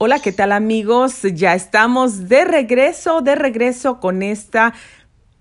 Hola, ¿qué tal amigos? Ya estamos de regreso, de regreso con esta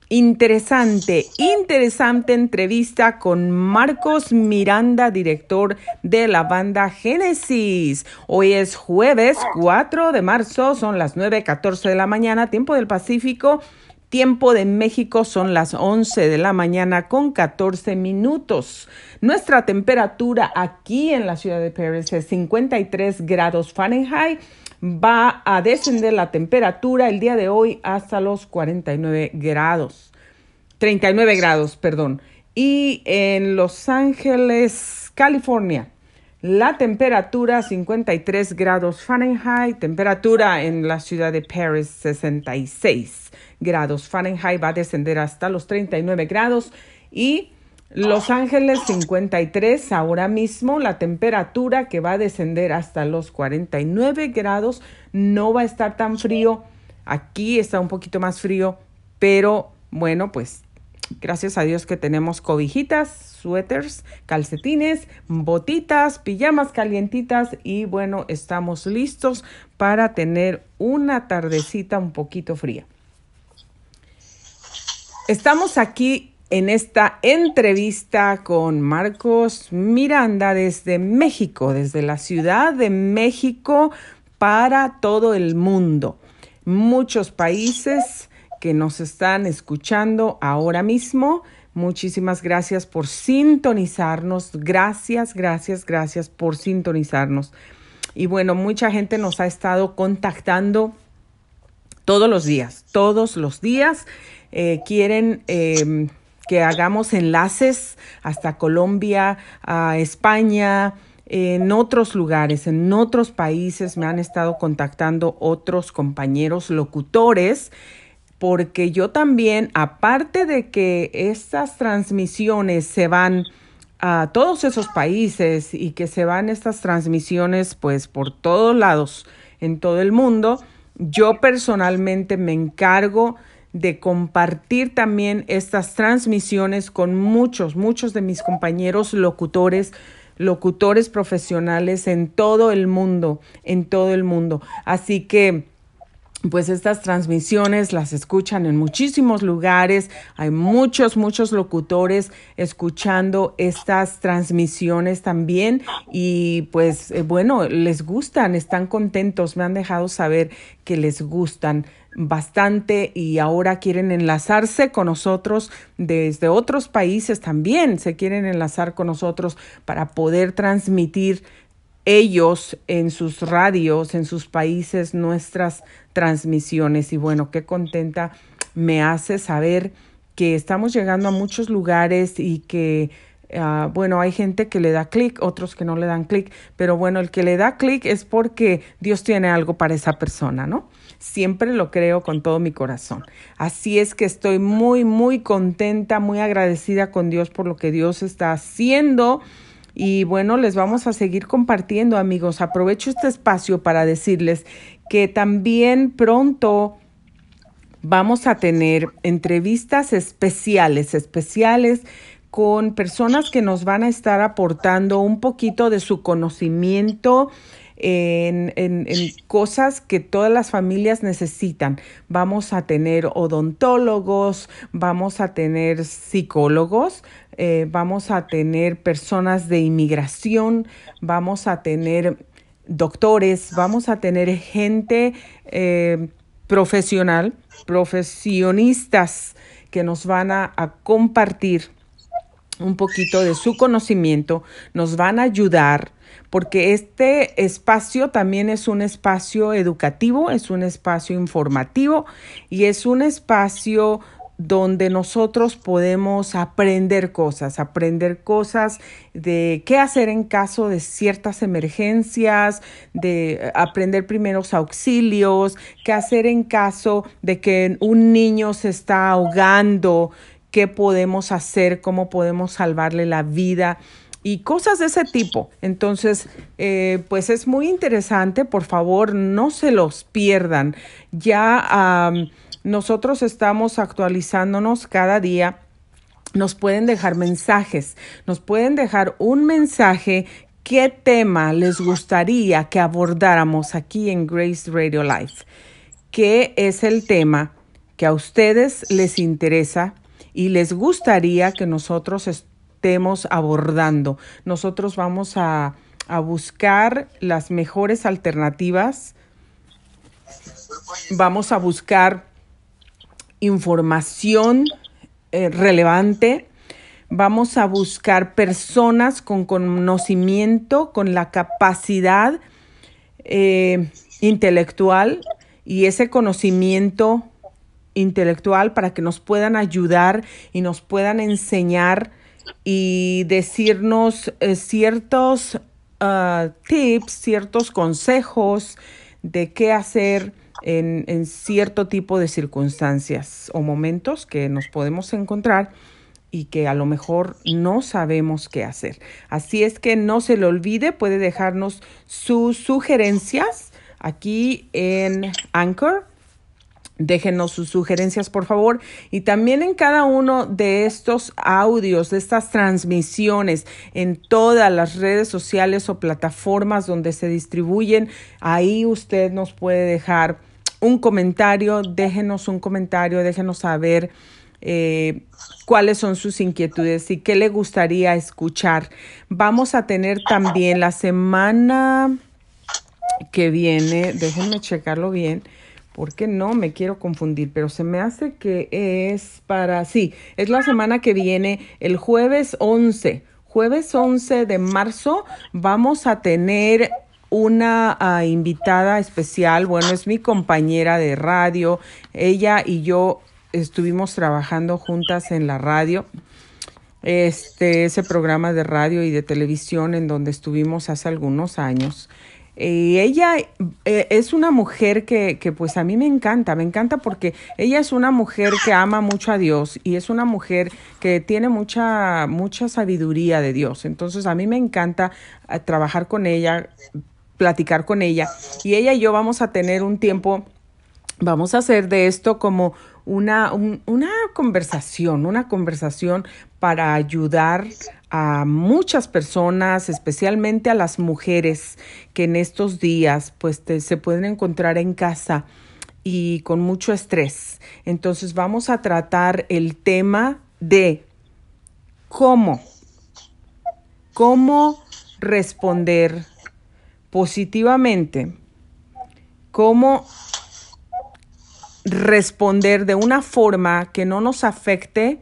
interesante, interesante entrevista con Marcos Miranda, director de la banda Génesis. Hoy es jueves 4 de marzo, son las 9.14 de la mañana, tiempo del Pacífico. Tiempo de México son las 11 de la mañana con 14 minutos. Nuestra temperatura aquí en la ciudad de Paris es 53 grados Fahrenheit. Va a descender la temperatura el día de hoy hasta los 49 grados. 39 grados, perdón. Y en Los Ángeles, California, la temperatura 53 grados Fahrenheit, temperatura en la ciudad de Paris 66 grados. Fahrenheit, va a descender hasta los 39 grados. Y Los Ángeles 53 ahora mismo la temperatura que va a descender hasta los 49 grados, no va a estar tan frío, aquí está un poquito más frío, pero bueno, pues Gracias a Dios que tenemos cobijitas, suéteres, calcetines, botitas, pijamas calientitas y bueno, estamos listos para tener una tardecita un poquito fría. Estamos aquí en esta entrevista con Marcos Miranda desde México, desde la Ciudad de México para todo el mundo. Muchos países que nos están escuchando ahora mismo. Muchísimas gracias por sintonizarnos. Gracias, gracias, gracias por sintonizarnos. Y bueno, mucha gente nos ha estado contactando todos los días, todos los días. Eh, quieren em, que hagamos enlaces hasta Colombia, a España, en otros lugares, en otros países. Me han estado contactando otros compañeros locutores porque yo también, aparte de que estas transmisiones se van a todos esos países y que se van estas transmisiones pues por todos lados en todo el mundo, yo personalmente me encargo de compartir también estas transmisiones con muchos, muchos de mis compañeros locutores, locutores profesionales en todo el mundo, en todo el mundo. Así que pues estas transmisiones las escuchan en muchísimos lugares, hay muchos, muchos locutores escuchando estas transmisiones también y pues eh, bueno, les gustan, están contentos, me han dejado saber que les gustan bastante y ahora quieren enlazarse con nosotros desde otros países también, se quieren enlazar con nosotros para poder transmitir ellos en sus radios, en sus países, nuestras transmisiones. Y bueno, qué contenta me hace saber que estamos llegando a muchos lugares y que, uh, bueno, hay gente que le da clic, otros que no le dan clic, pero bueno, el que le da clic es porque Dios tiene algo para esa persona, ¿no? Siempre lo creo con todo mi corazón. Así es que estoy muy, muy contenta, muy agradecida con Dios por lo que Dios está haciendo y bueno, les vamos a seguir compartiendo, amigos. Aprovecho este espacio para decirles que también pronto vamos a tener entrevistas especiales, especiales con personas que nos van a estar aportando un poquito de su conocimiento en, en, cosas que todas las familias necesitan. Vamos a tener odontólogos, vamos a tener psicólogos, eh, vamos a tener personas de inmigración, vamos a tener doctores, vamos a tener gente eh, profesional, profesionistas que nos van a, a compartir un poquito de su conocimiento, nos van a ayudar porque este espacio también es un espacio educativo, es un espacio informativo y es un espacio donde nosotros podemos aprender cosas, aprender cosas de qué hacer en caso de ciertas emergencias, de aprender primeros auxilios, qué hacer en caso de que un niño se está ahogando, qué podemos hacer, cómo podemos salvarle la vida y cosas de ese tipo. Entonces, eh, pues es muy interesante, por favor, no se los pierdan. Ya... Nosotros estamos actualizándonos cada día. Nos pueden dejar mensajes, nos pueden dejar un mensaje qué tema les gustaría que abordáramos aquí en Grace Radio Life. ¿Qué es el tema que a ustedes les interesa y les gustaría que nosotros estemos abordando? Nosotros vamos a, buscar las mejores alternativas. Vamos a buscar información eh, relevante. Vamos a buscar personas con conocimiento, con la capacidad eh, intelectual y ese conocimiento intelectual para que nos puedan ayudar y nos puedan enseñar y decirnos eh, ciertos ah, tips, ciertos consejos de qué hacer en, cierto tipo de circunstancias o momentos que nos podemos encontrar y que a lo mejor no sabemos qué hacer. Así es que no se le olvide, puede dejarnos sus sugerencias aquí en Anchor. Déjenos sus sugerencias, por favor. Y también en cada uno de estos audios, de estas transmisiones, en todas las redes sociales o plataformas donde se distribuyen, ahí usted nos puede dejar un comentario. Déjenos un comentario, déjenos saber eh, cuáles son sus inquietudes y qué le gustaría escuchar. Vamos a tener también la semana que viene, déjenme checarlo bien, porque no me quiero confundir, pero se me hace que es para, sí, es la semana que viene, el jueves 11, jueves 11 de marzo, vamos a tener una ah, invitada especial, bueno, es mi compañera de radio, ella y yo estuvimos trabajando juntas en la radio, este, ese programa de radio y de televisión en donde estuvimos hace algunos años. Y ella eh, es una mujer que, que, pues a mí me encanta, me encanta porque ella es una mujer que ama mucho a Dios y es una mujer que tiene mucha, mucha sabiduría de Dios. Entonces a mí me encanta eh, trabajar con ella, platicar con ella y ella y yo vamos a tener un tiempo, vamos a hacer de esto como una, una conversación, una conversación para ayudar a muchas personas, especialmente a las mujeres que en estos días pues se pueden encontrar en casa y con mucho estrés. Entonces vamos a tratar el tema de cómo, cómo responder positivamente, cómo responder de una forma que no nos afecte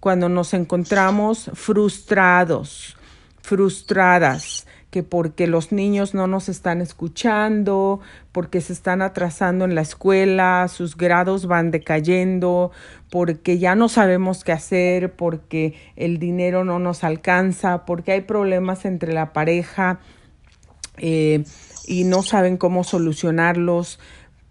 cuando nos encontramos frustrados, frustradas, que porque los niños no nos están escuchando, porque se están atrasando en la escuela, sus grados van decayendo, porque ya no sabemos qué hacer, porque el dinero no nos alcanza, porque hay problemas entre la pareja eh, y no saben cómo solucionarlos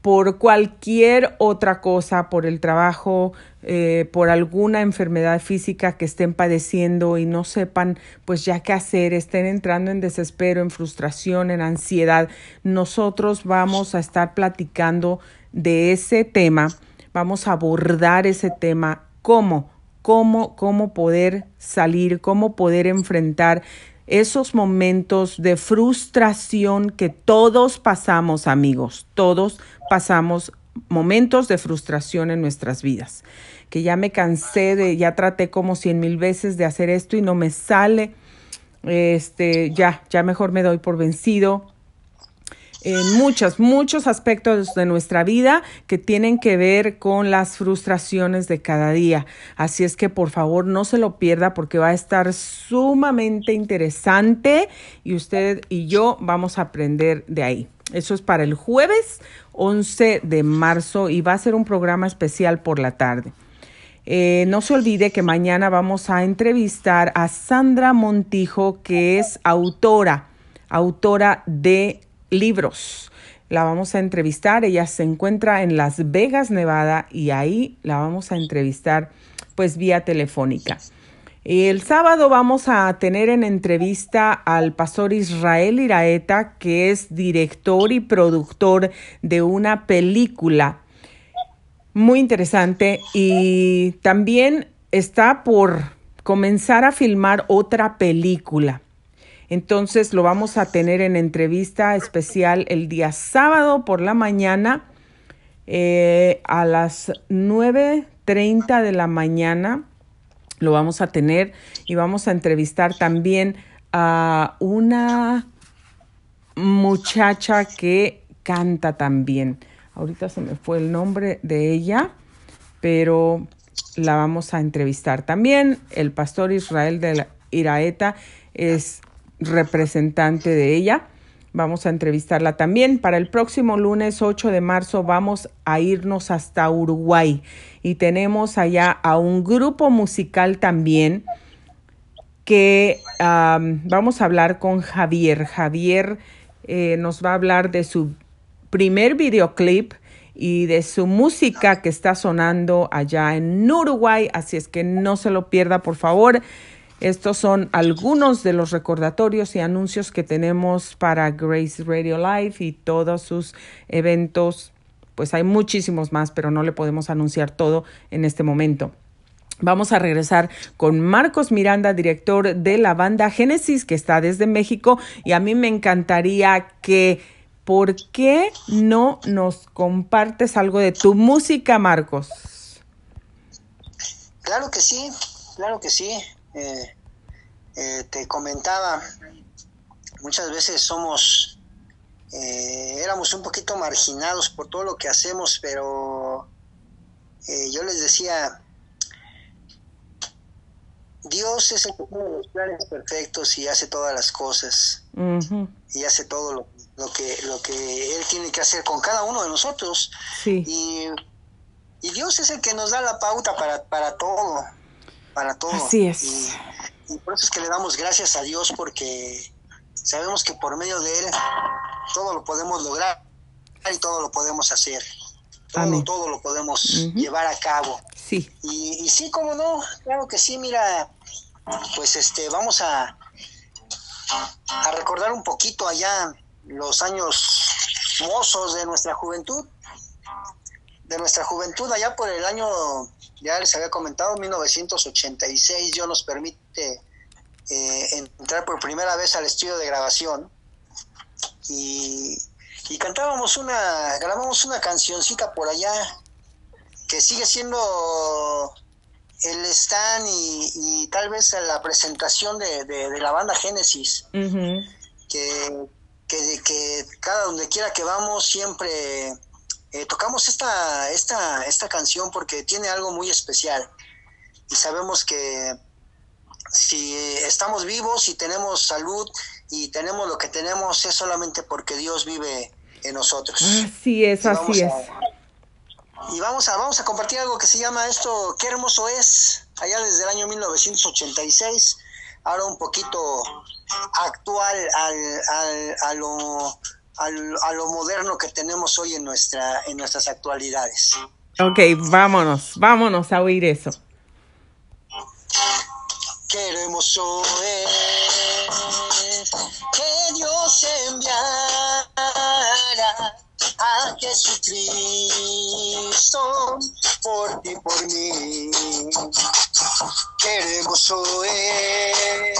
por cualquier otra cosa, por el trabajo, eh, por alguna enfermedad física que estén padeciendo y no sepan pues ya qué hacer, estén entrando en desespero, en frustración, en ansiedad, nosotros vamos a estar platicando de ese tema, vamos a abordar ese tema, cómo, cómo, cómo poder salir, cómo poder enfrentar esos momentos de frustración que todos pasamos, amigos, todos pasamos momentos de frustración en nuestras vidas, que ya me cansé de, ya traté como cien mil veces de hacer esto y no me sale, este, ya, ya mejor me doy por vencido, en muchos, muchos aspectos de nuestra vida que tienen que ver con las frustraciones de cada día. Así es que por favor no se lo pierda porque va a estar sumamente interesante y usted y yo vamos a aprender de ahí. Eso es para el jueves 11 de marzo y va a ser un programa especial por la tarde. Eh, no se olvide que mañana vamos a entrevistar a Sandra Montijo, que es autora, autora de libros. La vamos a entrevistar, ella se encuentra en Las Vegas, Nevada, y ahí la vamos a entrevistar pues vía telefónica. El sábado vamos a tener en entrevista al pastor Israel Iraeta, que es director y productor de una película muy interesante y también está por comenzar a filmar otra película. Entonces lo vamos a tener en entrevista especial el día sábado por la mañana eh, a las 9.30 de la mañana. Lo vamos a tener y vamos a entrevistar también a una muchacha que canta también. Ahorita se me fue el nombre de ella, pero la vamos a entrevistar. También el pastor Israel de la Iraeta es representante de ella. Vamos a entrevistarla también. Para el próximo lunes 8 de marzo vamos a irnos hasta Uruguay y tenemos allá a un grupo musical también que vamos a hablar con Javier. Javier eh, nos va a hablar de su primer videoclip y de su música que está sonando allá en Uruguay, así es que no se lo pierda, por favor. Estos son algunos de los recordatorios y anuncios que tenemos para Grace Radio Live y todos sus eventos. Pues hay muchísimos más, pero no le podemos anunciar todo en este momento. Vamos a regresar con Marcos Miranda, director de la banda Génesis, que está desde México, y a mí me encantaría que, ¿por qué no nos compartes algo de tu música, Marcos? Claro que sí, claro que sí. Eh, eh, te comentaba, muchas veces somos, eh, éramos un poquito marginados por todo lo que hacemos, pero yo les decía, Dios es el que tiene los planes perfectos y hace todas las cosas. Y hace todo lo, que, lo que Él tiene que hacer con cada uno de nosotros. Y, y, Dios es el que nos da la pauta para, para todo para todo. Así es. Y, por eso es que le damos gracias a Dios porque sabemos que por medio de Él todo lo podemos lograr y todo lo podemos hacer. Todo, todo lo podemos llevar a cabo. Sí. Y, y sí, como no, claro que sí, mira, pues este, vamos a, a recordar un poquito allá los años mozos de nuestra juventud, de nuestra juventud allá por el año ya les había comentado, 1986 Dios nos permite eh, entrar por primera vez al estudio de grabación. Y, cantábamos una, grabamos una cancioncita por allá que sigue siendo el stand y, tal vez la presentación de, la banda Génesis, que, que, que, cada donde quiera que vamos siempre eh, tocamos esta, esta, esta canción porque tiene algo muy especial y sabemos que si estamos vivos y tenemos salud y tenemos lo que tenemos es solamente porque Dios vive en nosotros. Así es, así es. y vamos a, vamos a compartir algo que se llama esto, qué hermoso es, allá desde el año 1986, ahora un poquito actual al, al, a lo a lo moderno que tenemos hoy en, nuestra, en nuestras actualidades. Ok, vámonos, vámonos a oír eso. Queremos oír que Dios enviara a Jesucristo por ti, por mí. Queremos oír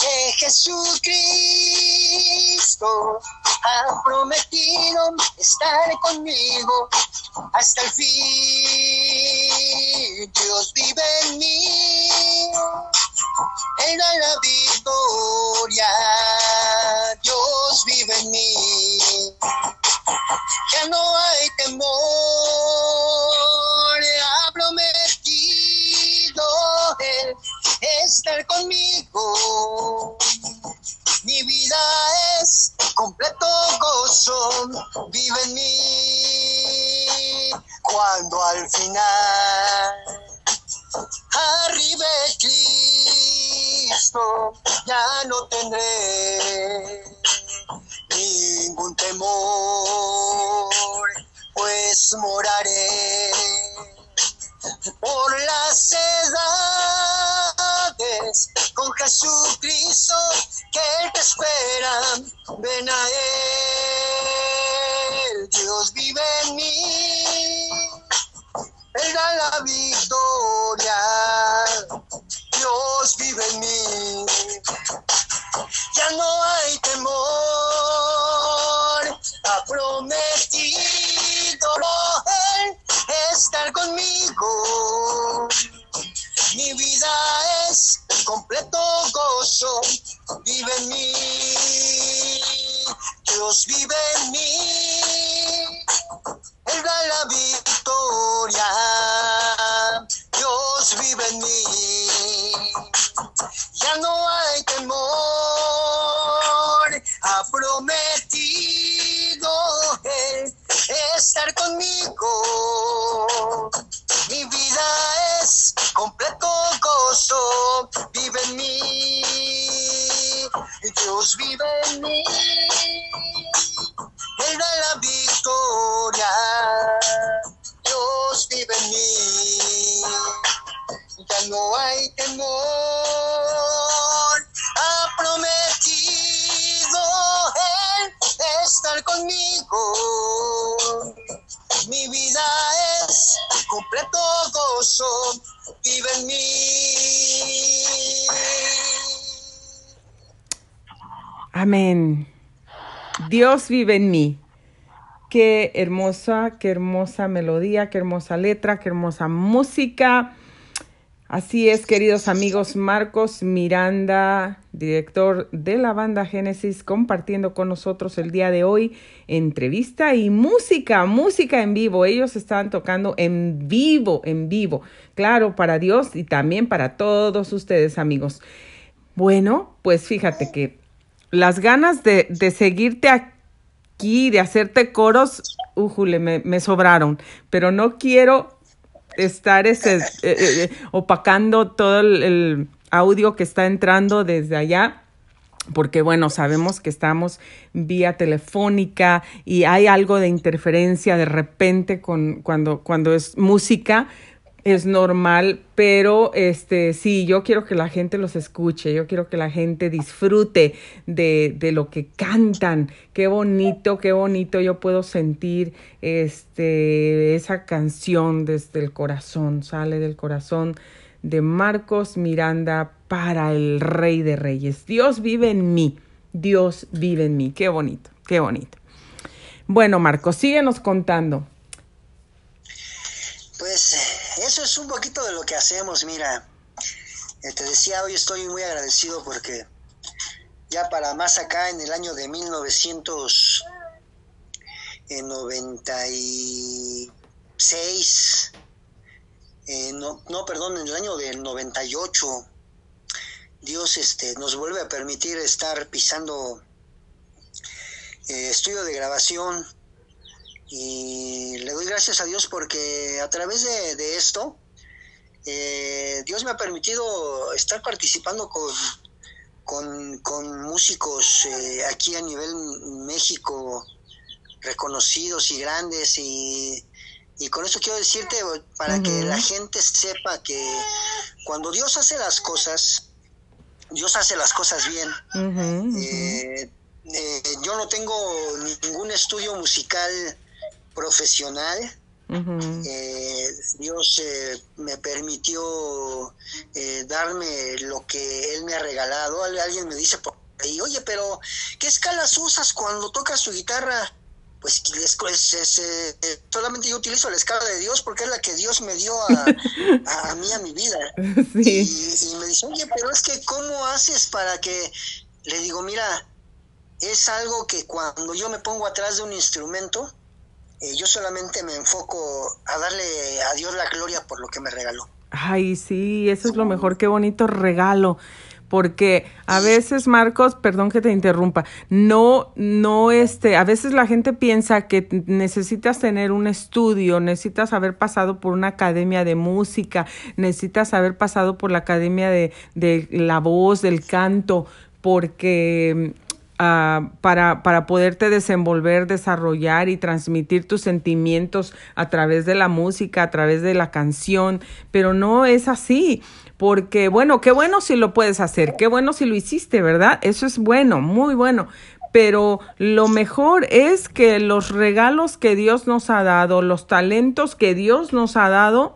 que Jesucristo ha prometido estar conmigo hasta el fin. Dios vive en mí, Él la victoria. Dios vive en mí, ya no hay temor. Ha prometido Él estar conmigo. Mi vida es completo gozo, vive en mí. Cuando al final arribe Cristo, ya no tendré ningún temor, pues moraré por las edades con Jesucristo que Él te espera. Ven a Él, Dios vive en mí. La victoria. Dios vive en mí. no hay temor. Ha prometido él estar conmigo. Mi vida es completo gozo, vive en mí. Dios vive en mí. Da la victoria. Dios vive en mí. Ya no hay temor. Ha prometido estar conmigo. Mi vida es completo gozo. Vive en mí. Dios vive en mí. Él da la victoria. Dios vive en mí. Ya no hay temor. Ha prometido Él estar conmigo. Mi vida es completo gozo. Vive en mí. Amén. Dios vive en mí. Qué hermosa, qué hermosa melodía, qué hermosa letra, qué hermosa música. Así es, queridos amigos, Marcos Miranda, director de la banda Génesis, compartiendo con nosotros el día de hoy entrevista y música, música en vivo. Ellos están tocando en vivo, en vivo. Claro, para Dios y también para todos ustedes, amigos. Bueno, pues fíjate que las ganas de, de seguirte aquí, de hacerte coros, ujule, me, sobraron, pero no quiero estar ese, eh, eh, opacando todo el, el, audio que está entrando desde allá. Porque bueno, sabemos que estamos vía telefónica y hay algo de interferencia de repente con cuando, cuando es música, es normal, pero este sí, yo quiero que la gente los escuche, yo quiero que la gente disfrute de, de lo que cantan. Qué bonito, qué bonito yo puedo sentir este esa canción desde el corazón, sale del corazón de Marcos Miranda para el Rey de Reyes. Dios vive en mí, Dios vive en mí. Qué bonito, qué bonito. Bueno, Marcos, síguenos contando. Pues eso es un poquito de lo que hacemos, mira. Eh, te decía, hoy estoy muy agradecido porque ya para más acá, en el año de 1996, eh, no, no, perdón, en el año del 98, Dios este, nos vuelve a permitir estar pisando eh, estudio de grabación y le doy gracias a Dios porque a través de, de esto, eh, Dios me ha permitido estar participando con, con, con músicos eh, aquí a nivel México reconocidos y grandes y, y con eso quiero decirte para uh -huh. que la gente sepa que cuando Dios hace las cosas, Dios hace las cosas bien. Uh -huh, eh, yo no tengo ningún estudio musical profesional. Uh -huh. eh, Dios eh, me permitió eh, darme lo que Él me ha regalado. Alguien me dice por ahí, oye, pero ¿qué escalas usas cuando tocas tu guitarra? Pues es, es, es, eh, solamente yo utilizo la escala de Dios porque es la que Dios me dio a, a, a mí, a mi vida. Sí. Y, y me dice, oye, pero es que ¿cómo haces para que... Le digo, mira, es algo que cuando yo me pongo atrás de un instrumento, eh, yo solamente me enfoco a darle a Dios la gloria por lo que me regaló. Ay, sí, eso es lo mejor, qué bonito regalo. Porque a veces, Marcos, perdón que te interrumpa, no, no, este, a veces la gente piensa que necesitas tener un estudio, necesitas haber pasado por una academia de música, necesitas haber pasado por la academia de, de la voz, del canto, porque Uh, para, para poderte desenvolver, desarrollar y transmitir tus sentimientos a través de la música, a través de la canción, pero no es así, porque bueno, qué bueno si lo puedes hacer, qué bueno si lo hiciste, ¿verdad? Eso es bueno, muy bueno, pero lo mejor es que los regalos que Dios nos ha dado, los talentos que Dios nos ha dado,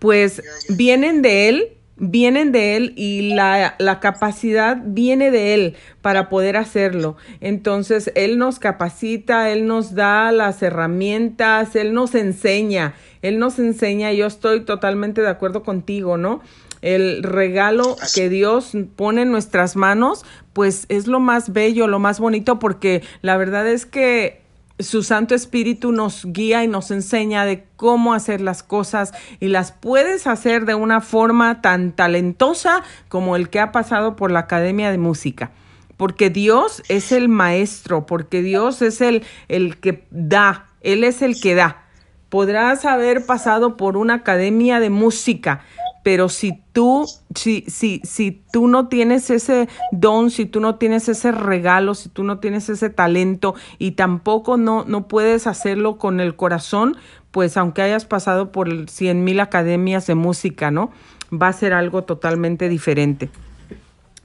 pues vienen de Él vienen de Él y la, la, capacidad viene de Él para poder hacerlo. Entonces, Él nos capacita, Él nos da las herramientas, Él nos enseña, Él nos enseña, yo estoy totalmente de acuerdo contigo, ¿no? El regalo que Dios pone en nuestras manos, pues es lo más bello, lo más bonito, porque la verdad es que su Santo Espíritu nos guía y nos enseña de cómo hacer las cosas y las puedes hacer de una forma tan talentosa como el que ha pasado por la Academia de Música. Porque Dios es el maestro, porque Dios es el, el que da, Él es el que da. Podrás haber pasado por una academia de música, pero si tú, si, si, si tú no tienes ese don, si tú no tienes ese regalo, si tú no tienes ese talento y tampoco no, no puedes hacerlo con el corazón, pues aunque hayas pasado por cien mil academias de música, ¿no? Va a ser algo totalmente diferente.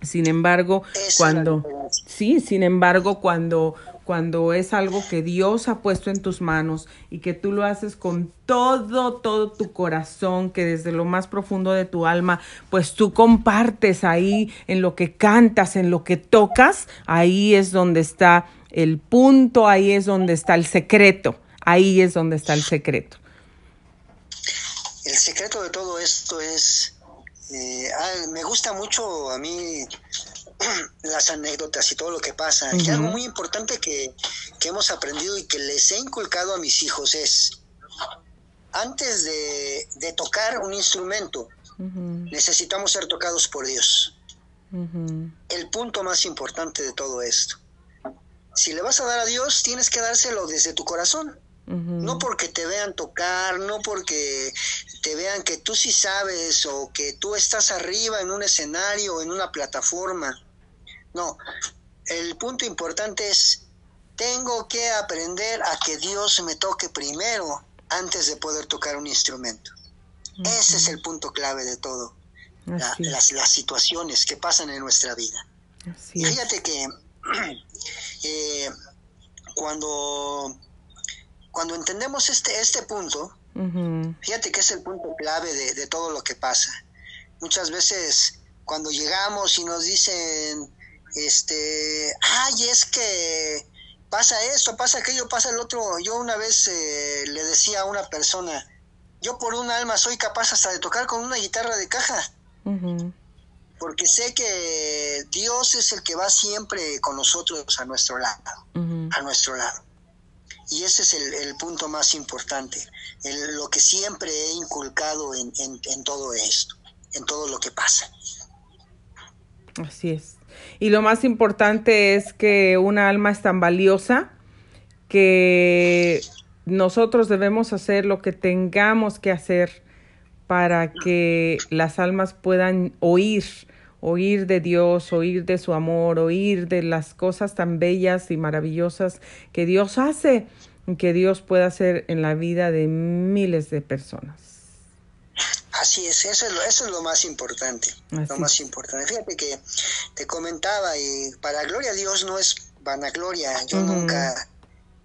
Sin embargo, cuando, sí, sin embargo, cuando cuando es algo que Dios ha puesto en tus manos y que tú lo haces con todo, todo tu corazón, que desde lo más profundo de tu alma, pues tú compartes ahí en lo que cantas, en lo que tocas, ahí es donde está el punto, ahí es donde está el secreto, ahí es donde está el secreto. El secreto de todo esto es, eh, ah, me gusta mucho a mí las anécdotas y todo lo que pasa. Y algo muy importante que, hemos aprendido y que les he inculcado a mis hijos es, antes de, tocar un instrumento, necesitamos ser tocados por Dios. El punto más importante de todo esto. Si le vas a dar a Dios, tienes que dárselo desde tu corazón. No porque te vean tocar, no porque te vean que tú sí sabes o que tú estás arriba en un escenario o en una plataforma. No, el punto importante es, tengo que aprender a que Dios me toque primero antes de poder tocar un instrumento. Ese es el punto clave de todo, las, las, situaciones que pasan en nuestra vida. y fíjate que eh, cuando, cuando entendemos este, este punto, fíjate que es el punto clave de, de todo lo que pasa. Muchas veces cuando llegamos y nos dicen, este, ay, es que pasa esto, pasa aquello, pasa el otro. Yo una vez eh, le decía a una persona, yo por un alma soy capaz hasta de tocar con una guitarra de caja. Porque sé que Dios es el que va siempre con nosotros a nuestro lado, a nuestro lado. Y ese es el, punto más importante, lo que siempre he inculcado en, en todo esto, en todo lo que pasa. Así es. Y lo más importante es que una alma es tan valiosa que nosotros debemos hacer lo que tengamos que hacer para que las almas puedan oír, oír de Dios, oír de su amor, oír de las cosas tan bellas y maravillosas que Dios hace, que Dios puede hacer en la vida de miles de personas. Así es, eso es lo, eso es lo más importante, lo más importante. Fíjate que te comentaba y para gloria a Dios no es vanagloria, yo nunca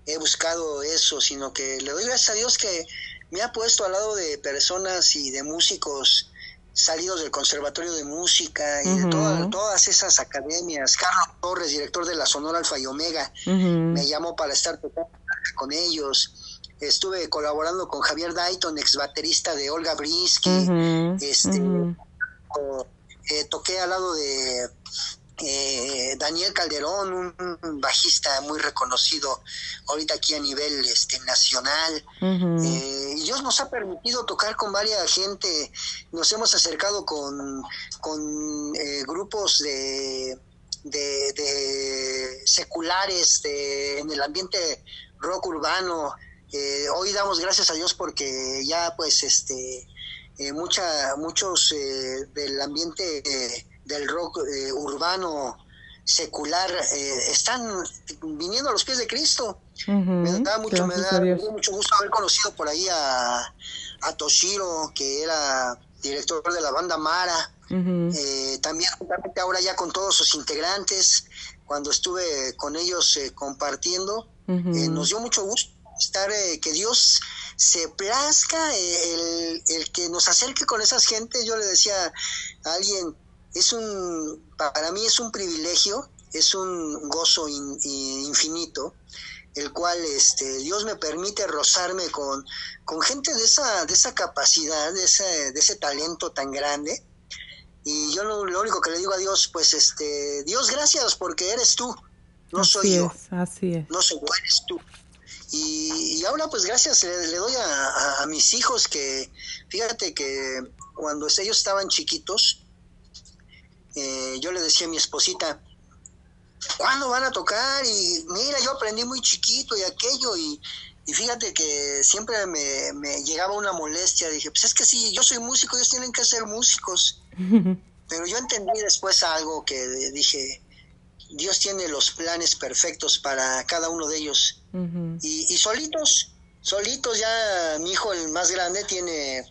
he buscado eso, sino que le doy gracias a Dios que me ha puesto al lado de personas y de músicos salidos del Conservatorio de Música y de todas esas academias. Carlos Torres, director de la Sonora Alfa y Omega, me llamó para estar con ellos estuve colaborando con Javier Dayton, ex baterista de Olga Brinsky, este, eh, toqué al lado de eh, Daniel Calderón, un, bajista muy reconocido ahorita aquí a nivel este, nacional. Eh, y Dios nos ha permitido tocar con varias gente, nos hemos acercado con, con grupos de, de, seculares de, en el ambiente rock urbano, eh, hoy damos gracias a Dios porque ya pues este eh, mucha, muchos eh, del ambiente del rock urbano secular están viniendo a los pies de Cristo. me da mucho, me da, mucho gusto haber conocido por ahí a, a Toshiro, que era director de la banda Mara. también ahora ya con todos sus integrantes, cuando estuve con ellos compartiendo, nos dio mucho gusto estar, eh, que Dios se plazca, eh, el, que nos acerque con esas gentes. Yo le decía a alguien, es un, para mí es un privilegio, es un gozo infinito, el cual este, Dios me permite rozarme con, con gente de esa, de esa capacidad, de ese, de ese talento tan grande. Y yo lo, único que le digo a Dios, pues, este, Dios, gracias porque eres tú, no soy yo. Así es. No soy yo, eres tú. Y, ahora pues gracias le, doy a, mis hijos que, fíjate que cuando ellos estaban chiquitos, eh, yo le decía a mi esposita, ¿cuándo van a tocar? Y mira, yo aprendí muy chiquito y aquello y, fíjate que siempre me, me, llegaba una molestia, dije, pues es que sí, yo soy músico, ellos tienen que ser músicos. Pero yo entendí después algo que dije, Dios tiene los planes perfectos para cada uno de ellos. y, solitos, solitos ya mi hijo el más grande tiene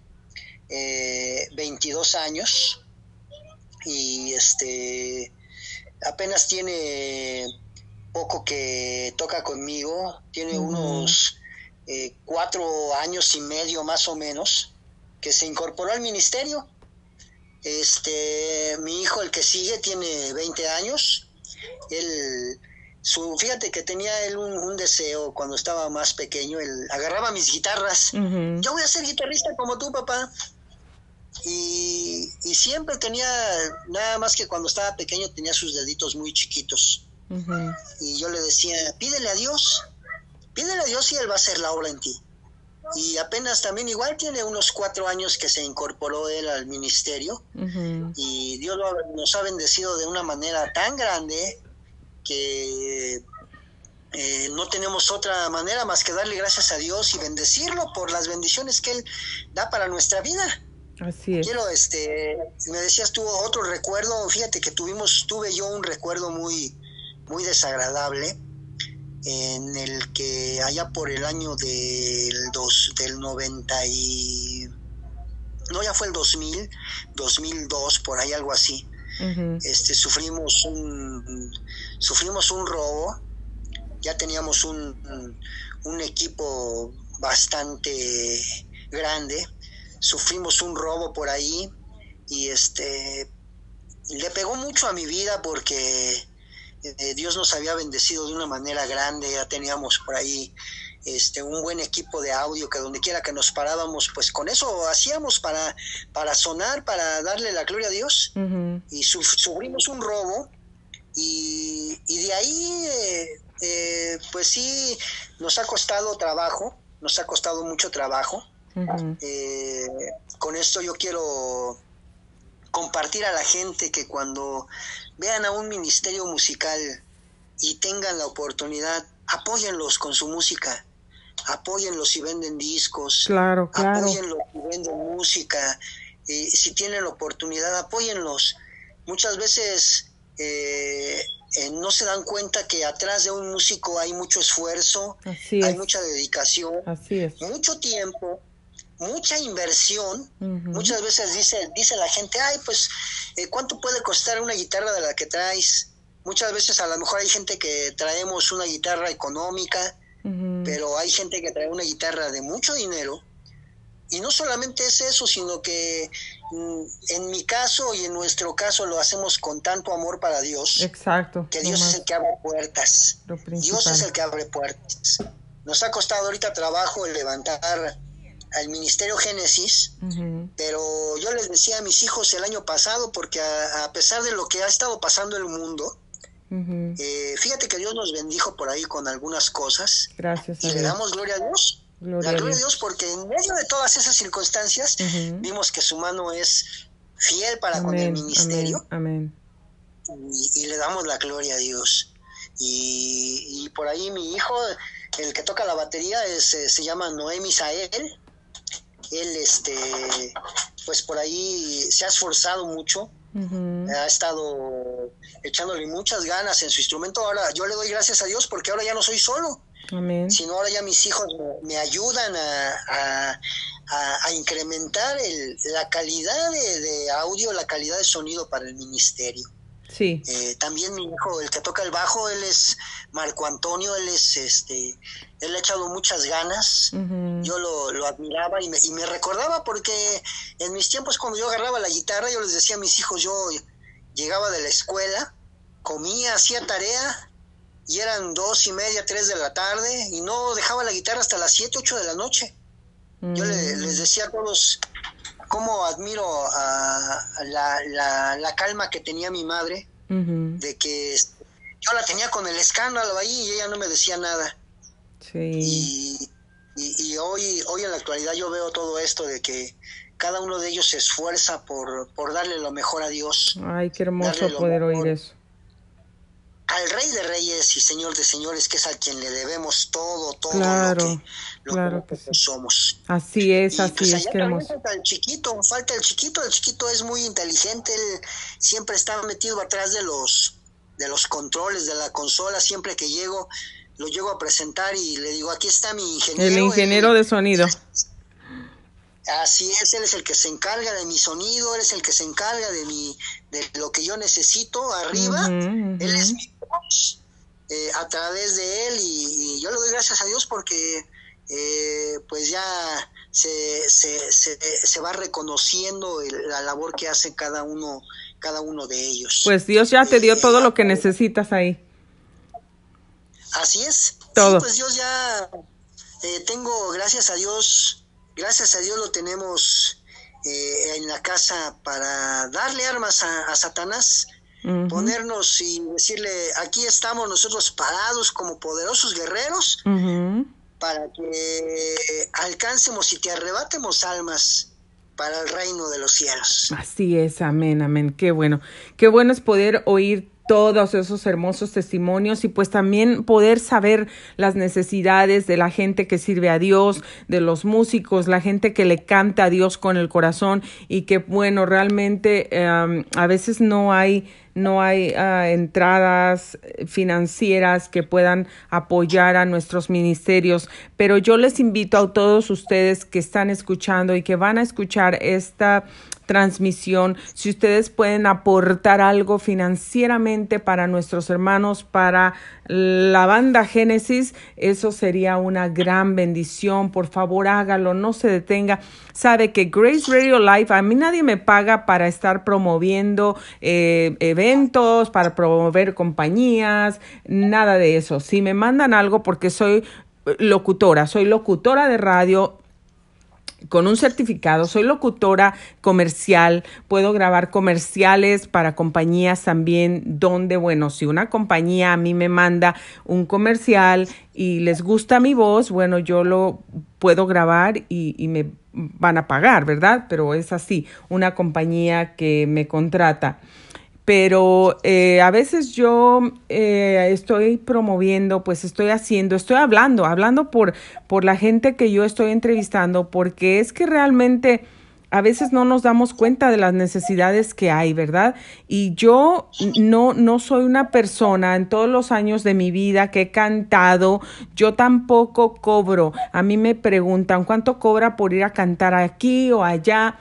eh, 22 años. Y este apenas tiene poco que toca conmigo, tiene unos eh, cuatro años y medio más o menos que se incorporó al ministerio. Este, mi hijo el que sigue tiene 20 años él, su, fíjate que tenía él un, deseo cuando estaba más pequeño, él agarraba mis guitarras, yo voy a ser guitarrista como tú, papá. Y, siempre tenía, nada más que cuando estaba pequeño tenía sus deditos muy chiquitos. Y yo le decía, pídele a Dios, pídele a Dios y Él va a hacer la obra en ti. Y apenas también igual tiene unos cuatro años que se incorporó él al ministerio y Dios nos ha bendecido de una manera tan grande que eh, no tenemos otra manera más que darle gracias a Dios y bendecirlo por las bendiciones que Él da para nuestra vida. Así es. Quiero, este, me decías tú otro recuerdo, fíjate que tuvimos, tuve yo un recuerdo muy, muy desagradable en el que allá por el año del, dos, del 90 y... No, ya fue el 2000, 2002, por ahí algo así. este, sufrimos, un, sufrimos un robo, ya teníamos un, un equipo bastante grande, sufrimos un robo por ahí y este le pegó mucho a mi vida porque eh, Dios nos había bendecido de una manera grande, ya teníamos por ahí este, un buen equipo de audio que donde quiera que nos parábamos, pues con eso hacíamos para, para sonar, para darle la gloria a Dios. Y sufrimos un robo y, de ahí, eh, eh, pues sí, nos ha costado trabajo, nos ha costado mucho trabajo. con esto yo quiero compartir a la gente que cuando vean a un ministerio musical y tengan la oportunidad, apóyenlos con su música, apóyenlos si venden discos, claro, claro. apóyenlos si venden música, y si tienen la oportunidad, apóyenlos. Muchas veces eh, eh, no se dan cuenta que atrás de un músico hay mucho esfuerzo, hay mucha dedicación, mucho tiempo, mucha inversión. Muchas veces dice, dice la gente, ay, pues, eh, ¿cuánto puede costar una guitarra de la que traes? Muchas veces a lo mejor hay gente que traemos una guitarra económica, pero hay gente que trae una guitarra de mucho dinero. Y no solamente es eso, sino que mm, en mi caso y en nuestro caso lo hacemos con tanto amor para Dios. Exacto. Que Dios es el que abre puertas. Dios es el que abre puertas. Nos ha costado ahorita trabajo el levantar al Ministerio Génesis, pero yo les decía a mis hijos el año pasado, porque a, pesar de lo que ha estado pasando en el mundo, eh, fíjate que Dios nos bendijo por ahí con algunas cosas. Gracias. Y le damos gloria a Dios. Gloria la gloria a Dios. porque en medio de todas esas circunstancias vimos que su mano es fiel para con el ministerio. Amén. Y, le damos la gloria a Dios. Y, por ahí mi hijo, el que toca la batería, es, eh, se llama Noé Misael él este pues por ahí se ha esforzado mucho ha estado echándole muchas ganas en su instrumento. Ahora yo le doy gracias a Dios porque ahora ya no soy solo sino ahora ya mis hijos me, ayudan a, a, incrementar el, la calidad de, audio la calidad de sonido para el ministerio. Sí. Eh, también mi hijo, el que toca el bajo, él es Marco Antonio, él es este, él ha echado muchas ganas. Yo lo, lo admiraba y me, y me, recordaba porque en mis tiempos cuando yo agarraba la guitarra, yo les decía a mis hijos, yo llegaba de la escuela, comía, hacía tarea y eran dos y media, tres de la tarde y no dejaba la guitarra hasta las siete, ocho de la noche. Yo les mm. decía a todos cómo admiro a la, la, calma que tenía mi madre, de que yo la tenía con el escándalo ahí y ella no me decía nada. Sí. Y, y, hoy, hoy en la actualidad yo veo todo esto de que cada uno de ellos se esfuerza por, por darle lo mejor a Dios. Ay, qué hermoso poder oír eso al Rey de Reyes y Señor de Señores, que es a quien le debemos todo, todo lo que, claro que somos. Así es, así pues es. falta el chiquito, falta el chiquito, el chiquito es muy inteligente, él siempre está metido atrás de los, de los controles de la consola, siempre que llego, lo llego a presentar y le digo, aquí está mi ingeniero. El ingeniero de sonido. Así es, él es el que se encarga de mi sonido, él es el que se encarga de mi, de lo que yo necesito arriba. Él es mi voz eh, a través de él y, yo le doy gracias a Dios porque eh, pues ya se, se, se, se va reconociendo la labor que hace cada uno, cada uno de ellos. Pues Dios ya te dio todo lo que necesitas ahí. Así es. Todo. pues Dios ya eh, tengo, gracias a Dios, gracias a Dios lo tenemos eh, en la casa para darle armas a, Satanás, ponernos y decirle, aquí estamos nosotros parados como poderosos guerreros para que alcancemos y te arrebatemos almas para el reino de los cielos. Así es, amén, amén. Qué bueno. Qué bueno es poder oír todos esos hermosos testimonios y pues también poder saber las necesidades de la gente que sirve a Dios, de los músicos, la gente que le canta a Dios con el corazón y que bueno, realmente em, a veces no hay no hay ah, entradas financieras que puedan apoyar a nuestros ministerios, pero yo les invito a todos ustedes que están escuchando y que van a escuchar esta transmisión, si ustedes pueden aportar algo financieramente para nuestros hermanos, para la banda Génesis, eso sería una gran bendición. Por favor, hágalo, no se detenga. Sabe que Grace Radio Live, a mí nadie me paga para estar promoviendo eh, eventos, para promover compañías, nada de eso. Si me mandan algo porque soy locutora, soy locutora de radio, con un certificado, soy locutora comercial, puedo grabar comerciales para compañías también, donde, bueno, si una compañía a mí me manda un comercial y les gusta mi voz, bueno, yo lo puedo grabar y, y me van a pagar, ¿verdad? Pero es así, una compañía que me contrata pero eh, a veces yo eh, estoy promoviendo, pues estoy haciendo, estoy hablando, hablando por, por la gente que yo estoy entrevistando, porque es que realmente a veces no nos damos cuenta de las necesidades que hay, ¿verdad? Y yo no, no soy una persona en todos los años de mi vida que he cantado, yo tampoco cobro. A mí me preguntan cuánto cobra por ir a cantar aquí o allá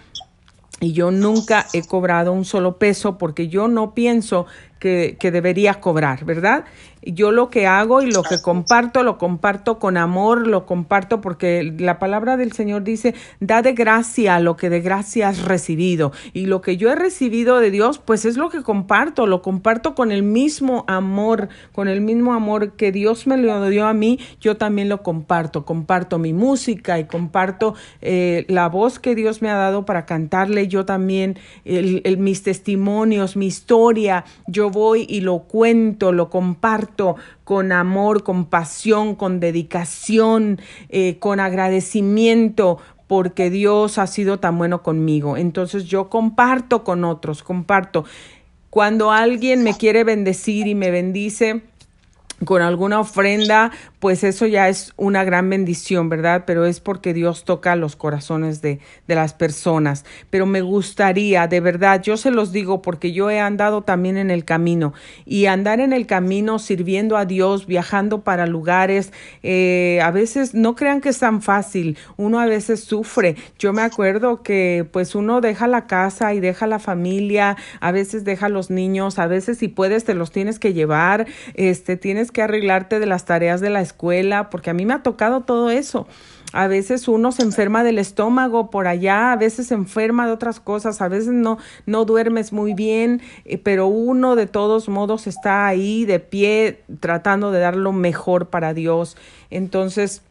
y yo nunca he cobrado un solo peso porque yo no pienso que, que, debería cobrar, ¿verdad? Yo lo que hago y lo que comparto, lo comparto con amor, lo comparto porque la palabra del Señor dice, da de gracia lo que de gracia has recibido. Y lo que yo he recibido de Dios, pues es lo que comparto, lo comparto con el mismo amor, con el mismo amor que Dios me lo dio a mí, yo también lo comparto. Comparto mi música y comparto eh, la voz que Dios me ha dado para cantarle, yo también el, mis testimonios, mi historia, yo voy y lo cuento, lo comparto con amor, con pasión, con dedicación, eh, con agradecimiento porque Dios ha sido tan bueno conmigo. Entonces yo comparto con otros, comparto. Cuando alguien me quiere bendecir y me bendice, con alguna ofrenda, pues eso ya es una gran bendición, ¿verdad? Pero es porque Dios toca los corazones de, de, las personas. Pero me gustaría, de verdad, yo se los digo porque yo he andado también en el camino y andar en el camino sirviendo a Dios, viajando para lugares, eh, a veces no crean que es tan fácil, uno a veces sufre. Yo me acuerdo que pues uno deja la casa y deja la familia, a veces deja los niños, a veces si puedes te los tienes que llevar, este, tienes que arreglarte de las tareas de la escuela, porque a mí me ha tocado todo eso. A veces uno se enferma del estómago por allá, a veces se enferma de otras cosas, a veces no, no duermes muy bien, eh, pero uno de todos modos está ahí de pie tratando de dar lo mejor para Dios. Entonces,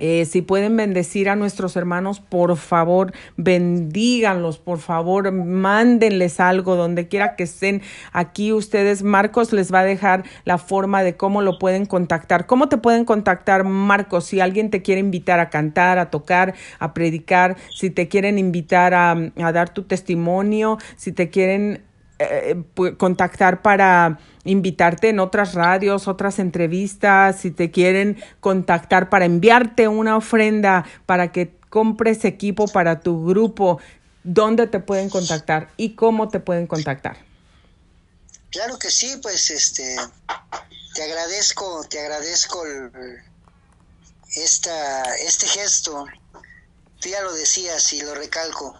eh, si pueden bendecir a nuestros hermanos, por favor, bendíganlos, por favor, mándenles algo donde quiera que estén aquí ustedes. Marcos les va a dejar la forma de cómo lo pueden contactar. ¿Cómo te pueden contactar, Marcos? Si alguien te quiere invitar a cantar, a tocar, a predicar, si te quieren invitar a, a dar tu testimonio, si te quieren eh, contactar para invitarte en otras radios, otras entrevistas, si te quieren contactar para enviarte una ofrenda para que compres equipo para tu grupo, ¿dónde te pueden contactar y cómo te pueden contactar? Claro que sí, pues este te agradezco, te agradezco esta, este gesto. Tú ya lo decías y lo recalco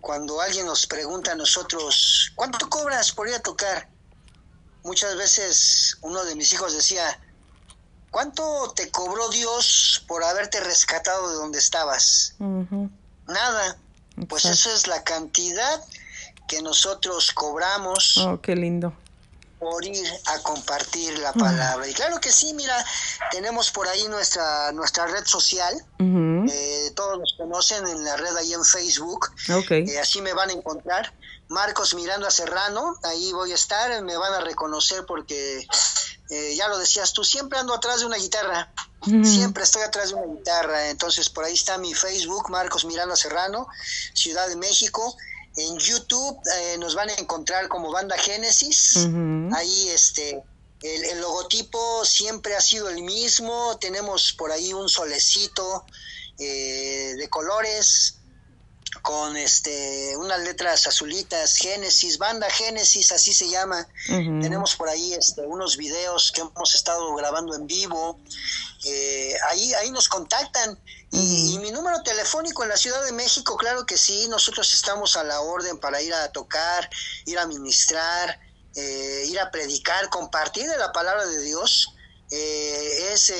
cuando alguien nos pregunta a nosotros, ¿cuánto cobras por ir a tocar? Muchas veces uno de mis hijos decía, ¿cuánto te cobró Dios por haberte rescatado de donde estabas? Nada. Pues eso es la cantidad que nosotros cobramos. Oh, qué lindo por ir a compartir la palabra. Y claro que sí, mira, tenemos por ahí nuestra nuestra red social. Eh, todos nos conocen en la red ahí en Facebook. Eh, así me van a encontrar. Marcos Miranda Serrano, ahí voy a estar, me van a reconocer porque eh, ya lo decías tú, siempre ando atrás de una guitarra. Siempre estoy atrás de una guitarra, entonces por ahí está mi Facebook, Marcos Miranda Serrano, Ciudad de México. En YouTube eh, nos van a encontrar como Banda Génesis. Ahí este el, logotipo siempre ha sido el mismo. Tenemos por ahí un solecito eh, de colores con este unas letras azulitas, Génesis, Banda Génesis, así se llama. Tenemos por ahí este, unos videos que hemos estado grabando en vivo. Eh, ahí, ahí nos contactan. y, mi número telefónico en la Ciudad de México, claro que sí, nosotros estamos a la orden para ir a tocar, ir a ministrar, eh, ir a predicar, compartir de la palabra de Dios. Eh, es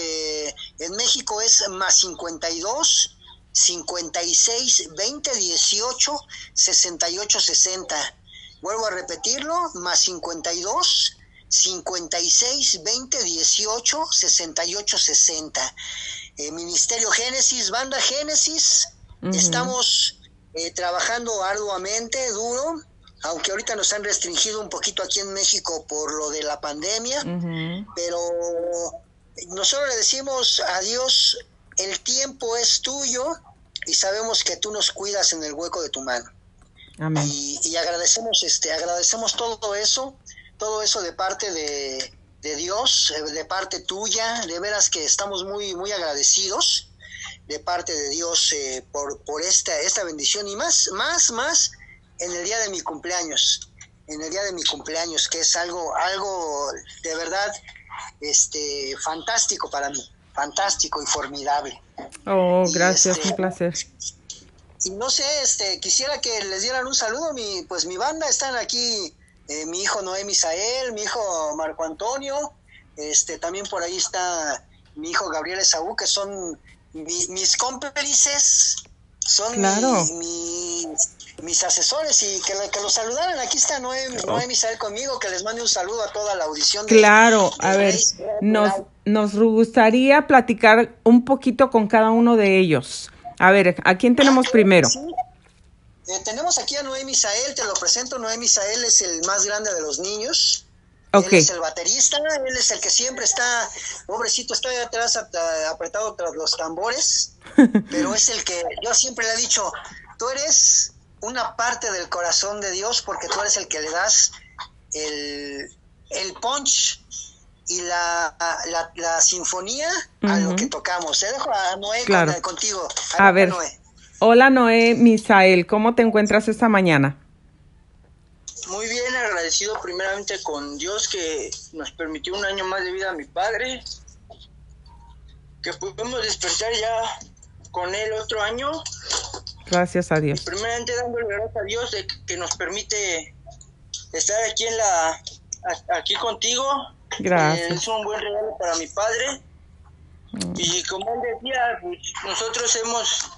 en México es más 52 56 20 18 68 60. Vuelvo a repetirlo, más 52 56 20 18 68 60. Ministerio Génesis, Banda Génesis, estamos eh, trabajando arduamente, duro, aunque ahorita nos han restringido un poquito aquí en México por lo de la pandemia, pero nosotros le decimos a Dios, el tiempo es tuyo y sabemos que tú nos cuidas en el hueco de tu mano. Y, y, agradecemos, este, agradecemos todo eso, todo eso de parte de, Dios, eh, de parte tuya, de veras que estamos muy, muy agradecidos de parte de Dios eh, por, por esta, esta bendición y más, más, más en el día de mi cumpleaños, en el día de mi cumpleaños, que es algo, algo de verdad este, fantástico para mí, fantástico y formidable. Oh, gracias, este, un placer. Y no sé, este, quisiera que les dieran un saludo, mi, pues mi banda están aquí, eh, mi hijo Noé Misael, mi hijo Marco Antonio, este, también por ahí está mi hijo Gabriel Esaú, que son mis cómplices, son mis, asesores y que, que los saludaran. Aquí está Noé, oh. Misael conmigo, que les mande un saludo a toda la audición. Claro, a ver, nos, nos gustaría platicar un poquito con cada uno de ellos. A ver, ¿a quién tenemos primero? Eh, tenemos aquí a Noé Misael, te lo presento. Noé Misael es el más grande de los niños. Él es el baterista, él es el que siempre está, pobrecito, está atrás apretado tras los tambores, pero es el que yo siempre le he dicho, tú eres una parte del corazón de Dios porque tú eres el que le das el, el punch y la, la, sinfonía a lo que tocamos. Te dejo a Noé contigo. A, ver. Hola Noé, Misael, ¿cómo te encuentras esta mañana? Muy bien, agradecido primeramente con Dios que nos permitió un año más de vida a mi padre, que pudimos despertar ya con él otro año. Gracias a Dios. primeramente dándole gracias a Dios de que nos permite estar aquí en la aquí contigo. Gracias. es un buen regalo para mi padre. Mm. Y como él decía, pues, nosotros hemos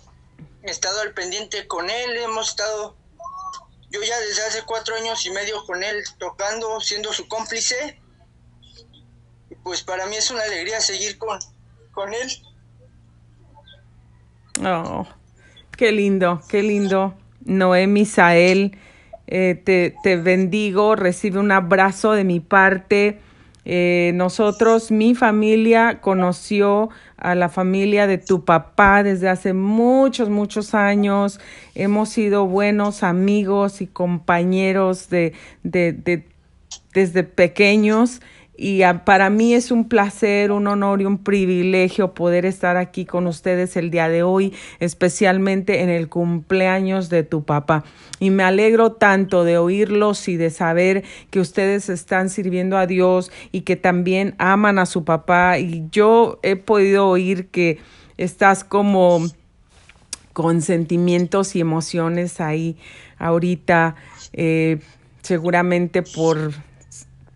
estado al pendiente con él, hemos estado yo ya desde hace cuatro años y medio con él tocando, siendo su cómplice. Y pues para mí es una alegría seguir con, con él. Oh, qué lindo, qué lindo. Noé Misael, eh, te, te bendigo, recibe un abrazo de mi parte. Eh, nosotros, mi familia conoció a la familia de tu papá desde hace muchos, muchos años. Hemos sido buenos amigos y compañeros de, de, de desde pequeños y para mí es un placer, un honor y un privilegio poder estar aquí con ustedes el día de hoy, especialmente en el cumpleaños de tu papá. Y me alegro tanto de oírlos y de saber que ustedes están sirviendo a Dios y que también aman a su papá. Y yo he podido oír que estás como con sentimientos y emociones ahí ahorita, eh, seguramente por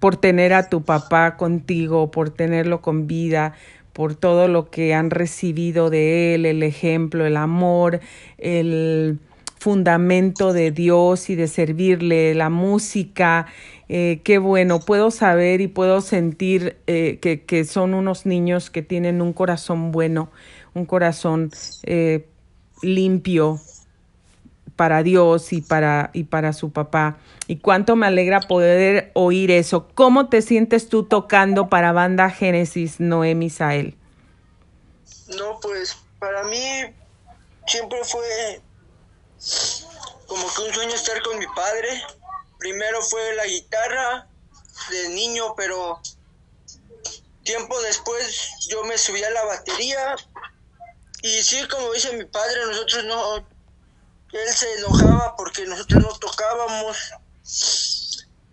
por tener a tu papá contigo, por tenerlo con vida, por todo lo que han recibido de él, el ejemplo, el amor, el fundamento de Dios y de servirle, la música. Eh, qué bueno, puedo saber y puedo sentir eh, que, son unos niños que tienen un corazón bueno, un corazón eh, limpio, para Dios y para, y para su papá. Y cuánto me alegra poder oír eso. ¿Cómo te sientes tú tocando para Banda Génesis, Noé Misael? No, pues para mí siempre fue como que un sueño estar con mi padre. Primero fue la guitarra de niño, pero tiempo después yo me subí a la batería. Y sí, como dice mi padre, nosotros no él se enojaba porque nosotros no tocábamos.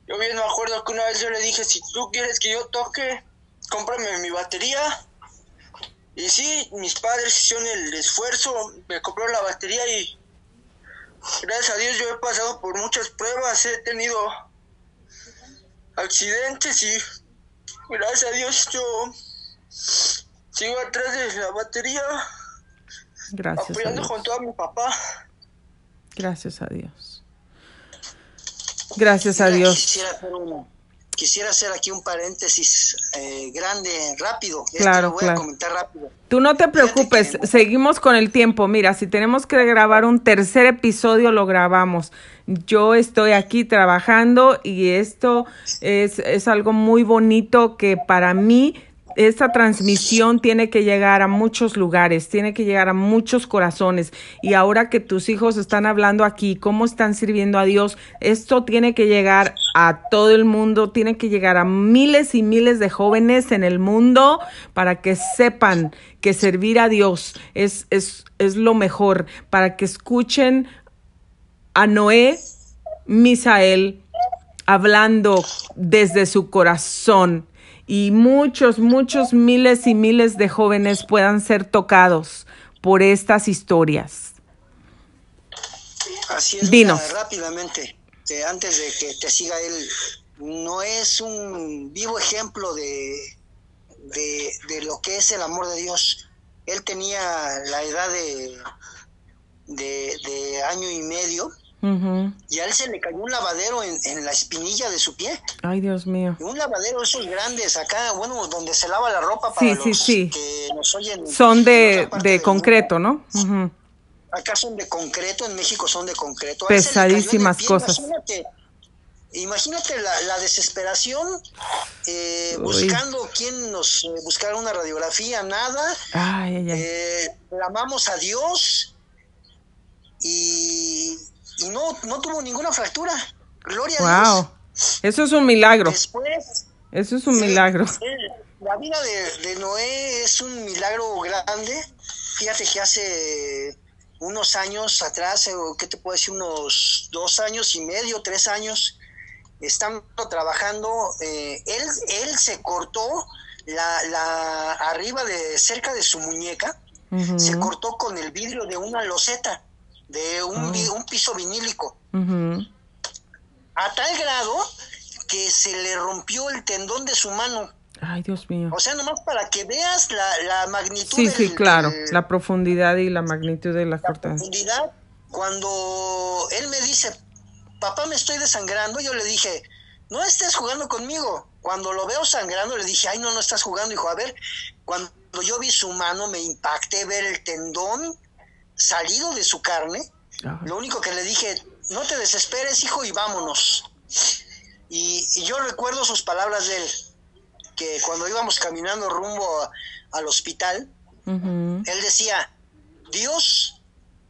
Yo bien me acuerdo que una vez yo le dije, si tú quieres que yo toque, cómprame mi batería. Y sí, mis padres hicieron el esfuerzo, me compró la batería y gracias a Dios yo he pasado por muchas pruebas, he tenido accidentes y gracias a Dios yo sigo atrás de la batería, gracias apoyando con todo mi papá. Gracias a Dios. Gracias a Dios. Quisiera hacer, aquí un paréntesis eh, grande, rápido. Claro, voy a comentar rápido. Tú no te preocupes, seguimos con el tiempo. Mira, si tenemos que grabar un tercer episodio, lo grabamos. Yo estoy aquí trabajando y esto es, es algo muy bonito que para mí esta transmisión tiene que llegar a muchos lugares, tiene que llegar a muchos corazones. Y ahora que tus hijos están hablando aquí, cómo están sirviendo a Dios, esto tiene que llegar a todo el mundo, tiene que llegar a miles y miles de jóvenes en el mundo para que sepan que servir a Dios es, es, es lo mejor, para que escuchen a Noé, Misael, hablando desde su corazón y muchos, muchos miles y miles de jóvenes puedan ser tocados por estas historias. Así es, Dinos. rápidamente, antes de que te siga él, no es un vivo ejemplo de, de, de, lo que es el amor de Dios. Él tenía la edad de, de, de año y medio y a él se le cayó un lavadero en, la espinilla de su pie. Ay, Dios mío. Un lavadero esos grandes acá, bueno, donde se lava la ropa para los que nos oyen. Son de, de concreto, ¿no? Acá son de concreto, en México son de concreto. Pesadísimas cosas. Imagínate, la, desesperación eh, buscando quién nos eh, buscara una radiografía, nada. Ay, ay, ay. Eh, clamamos a Dios y y no, no tuvo ninguna fractura. Gloria a Dios. Eso es un milagro. Después, Eso es un milagro. La vida de, Noé es un milagro grande. Fíjate que hace unos años atrás, ¿qué te puedo decir? Unos dos años y medio, tres años, estando trabajando, eh, él, él se cortó la, la, arriba de cerca de su muñeca, se cortó con el vidrio de una loseta, de un, ah. un piso vinílico. A tal grado que se le rompió el tendón de su mano. Ay, Dios mío. O sea, nomás para que veas la, la magnitud. Sí, sí, claro, la profundidad y la magnitud de la, la profundidad. Cuando él me dice, papá, me estoy desangrando, yo le dije, no estés jugando conmigo. Cuando lo veo sangrando, le dije, ay, no, no estás jugando, hijo. A ver, cuando yo vi su mano, me impacté ver el tendón salido de su carne. Lo único que le dije, no te desesperes, hijo, y vámonos. Y, yo recuerdo sus palabras de él, que cuando íbamos caminando rumbo al hospital, él decía, Dios,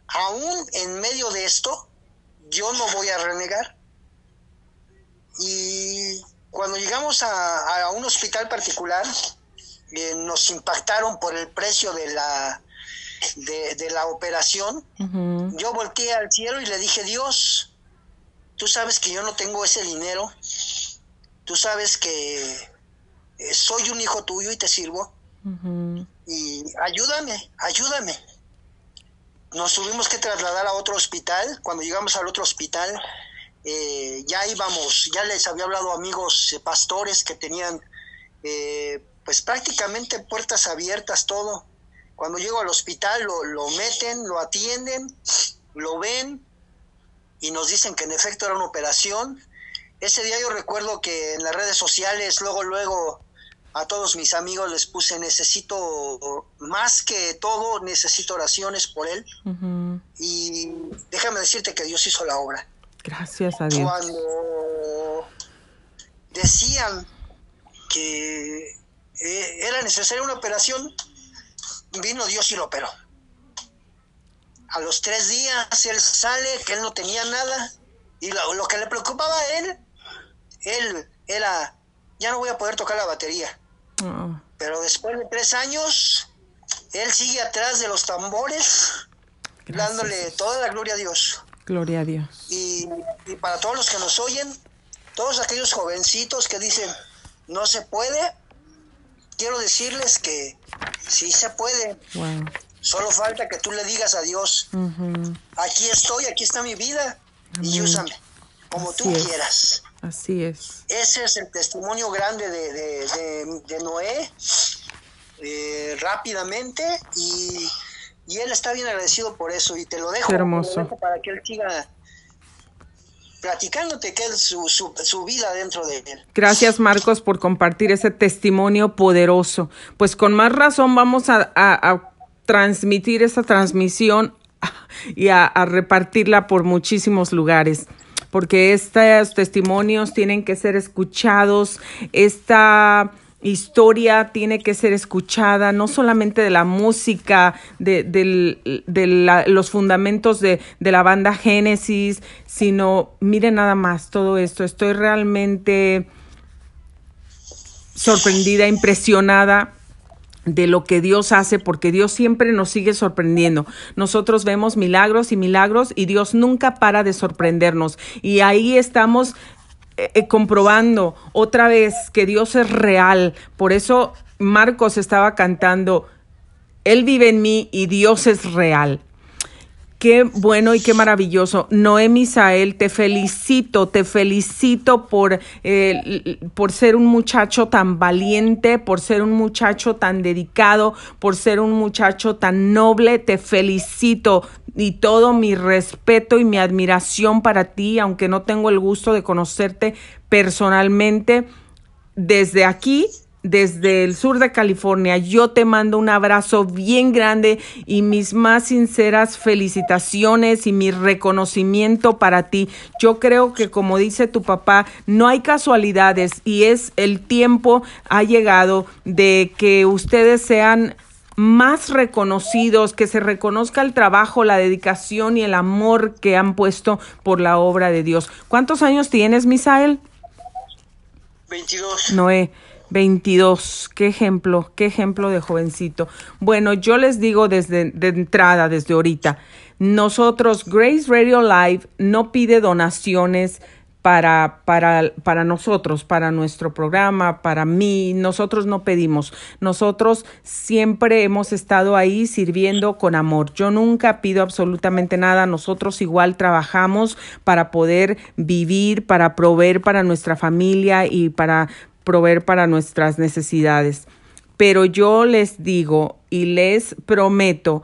aún en medio de esto, yo no voy a renegar. Y cuando llegamos a, un hospital particular, eh, nos impactaron por el precio de la, de, la operación. Yo volteé al cielo y le dije, Dios, tú sabes que yo no tengo ese dinero, tú sabes que eh, soy un hijo tuyo y te sirvo. Y ayúdame, ayúdame. Nos tuvimos que trasladar a otro hospital. Cuando llegamos al otro hospital, eh, ya íbamos, ya les había hablado amigos eh, pastores que tenían eh, pues prácticamente puertas abiertas, todo. Cuando llego al hospital lo, lo meten, lo atienden, lo ven y nos dicen que en efecto era una operación. Ese día yo recuerdo que en las redes sociales, luego, luego a todos mis amigos les puse necesito más que todo necesito oraciones por él y déjame decirte que Dios hizo la obra Gracias a Dios. Cuando decían que eh, era necesaria una operación, vino Dios y lo operó. A los tres días él sale, que él no tenía nada, y lo, que le preocupaba a él, él era, ya no voy a poder tocar la batería. Oh. Pero después de tres años, él sigue atrás de los tambores, dándole toda la gloria a Dios. Gloria a Dios. Y, para todos los que nos oyen, todos aquellos jovencitos que dicen, no se puede, quiero decirles que sí se puede. Solo falta que tú le digas a Dios, aquí estoy, aquí está mi vida, y úsame como tú quieras. Así es. Ese es el testimonio grande de, Noé, eh, rápidamente, y y él está bien agradecido por eso y te lo dejo, hermoso. para que él siga platicándote que es su, vida dentro de él. Gracias Marcos por compartir ese testimonio poderoso. Pues con más razón vamos a, transmitir esa transmisión y a, a repartirla por muchísimos lugares porque estos testimonios tienen que ser escuchados, esta historia tiene que ser escuchada, no solamente de la música, de, los fundamentos de, de, la banda Génesis, sino, mire nada más todo esto, estoy realmente sorprendida, impresionada de lo que Dios hace, porque Dios siempre nos sigue sorprendiendo. Nosotros vemos milagros y milagros y Dios nunca para de sorprendernos. Y ahí estamos eh, eh, comprobando otra vez que Dios es real. Por eso Marcos estaba cantando, Él vive en mí y Dios es real. Qué bueno y qué maravilloso. Noé Misael, te felicito, te felicito por, eh, por ser un muchacho tan valiente, por ser un muchacho tan dedicado, por ser un muchacho tan noble. Te felicito y todo mi respeto y mi admiración para ti, aunque no tengo el gusto de conocerte personalmente. Desde aquí desde el sur de California. Yo te mando un abrazo bien grande y mis más sinceras felicitaciones y mi reconocimiento para ti. Yo creo que como dice tu papá, no hay casualidades y es el tiempo ha llegado de que ustedes sean más reconocidos, que se reconozca el trabajo, la dedicación y el amor que han puesto por la obra de Dios. ¿Cuántos años tienes, Misael? 22. Noé, 22. Qué ejemplo, qué ejemplo de jovencito. Bueno, yo les digo desde de entrada, desde ahorita, nosotros, Grace Radio Live, no pide donaciones para, para, para nosotros, para nuestro programa, para mí. Nosotros no pedimos. Nosotros siempre hemos estado ahí sirviendo con amor. Yo nunca pido absolutamente nada. Nosotros igual trabajamos para poder vivir, para proveer para nuestra familia y para proveer para nuestras necesidades. Pero yo les digo y les prometo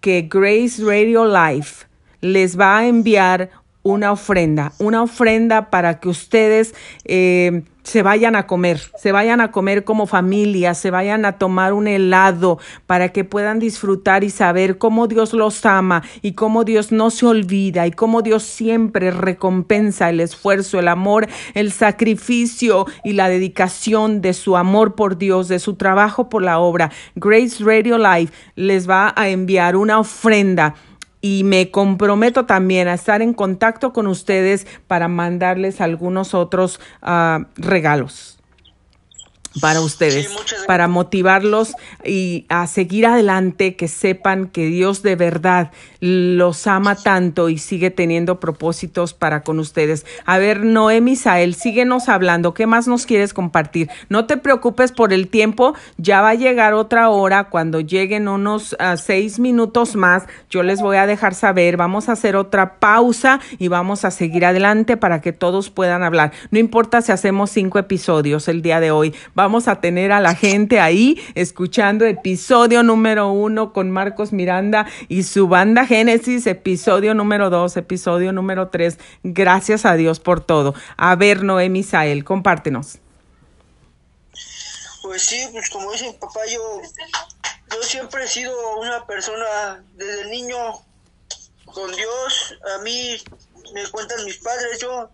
que Grace Radio Life les va a enviar una ofrenda, una ofrenda para que ustedes eh, se vayan a comer, se vayan a comer como familia, se vayan a tomar un helado para que puedan disfrutar y saber cómo Dios los ama y cómo Dios no se olvida y cómo Dios siempre recompensa el esfuerzo, el amor, el sacrificio y la dedicación de su amor por Dios, de su trabajo por la obra. Grace Radio Life les va a enviar una ofrenda y me comprometo también a estar en contacto con ustedes para mandarles algunos otros uh, regalos para ustedes, Sí, para motivarlos y a seguir adelante, que sepan que Dios de verdad los ama tanto y sigue teniendo propósitos para con ustedes. A ver, Noé Misael, síguenos hablando, ¿qué más nos quieres compartir? No te preocupes por el tiempo, ya va a llegar otra hora, cuando lleguen unos uh, seis minutos más, yo les voy a dejar saber, vamos a hacer otra pausa y vamos a seguir adelante para que todos puedan hablar. No importa si hacemos cinco episodios el día de hoy, vamos a tener a la gente ahí escuchando episodio número uno con Marcos Miranda y su banda Génesis, episodio número dos, episodio número tres. Gracias a Dios por todo. A ver, Noé Misael, compártenos. Pues sí, pues como dice mi papá, yo, yo siempre he sido una persona desde niño con Dios. A mí me cuentan mis padres, yo,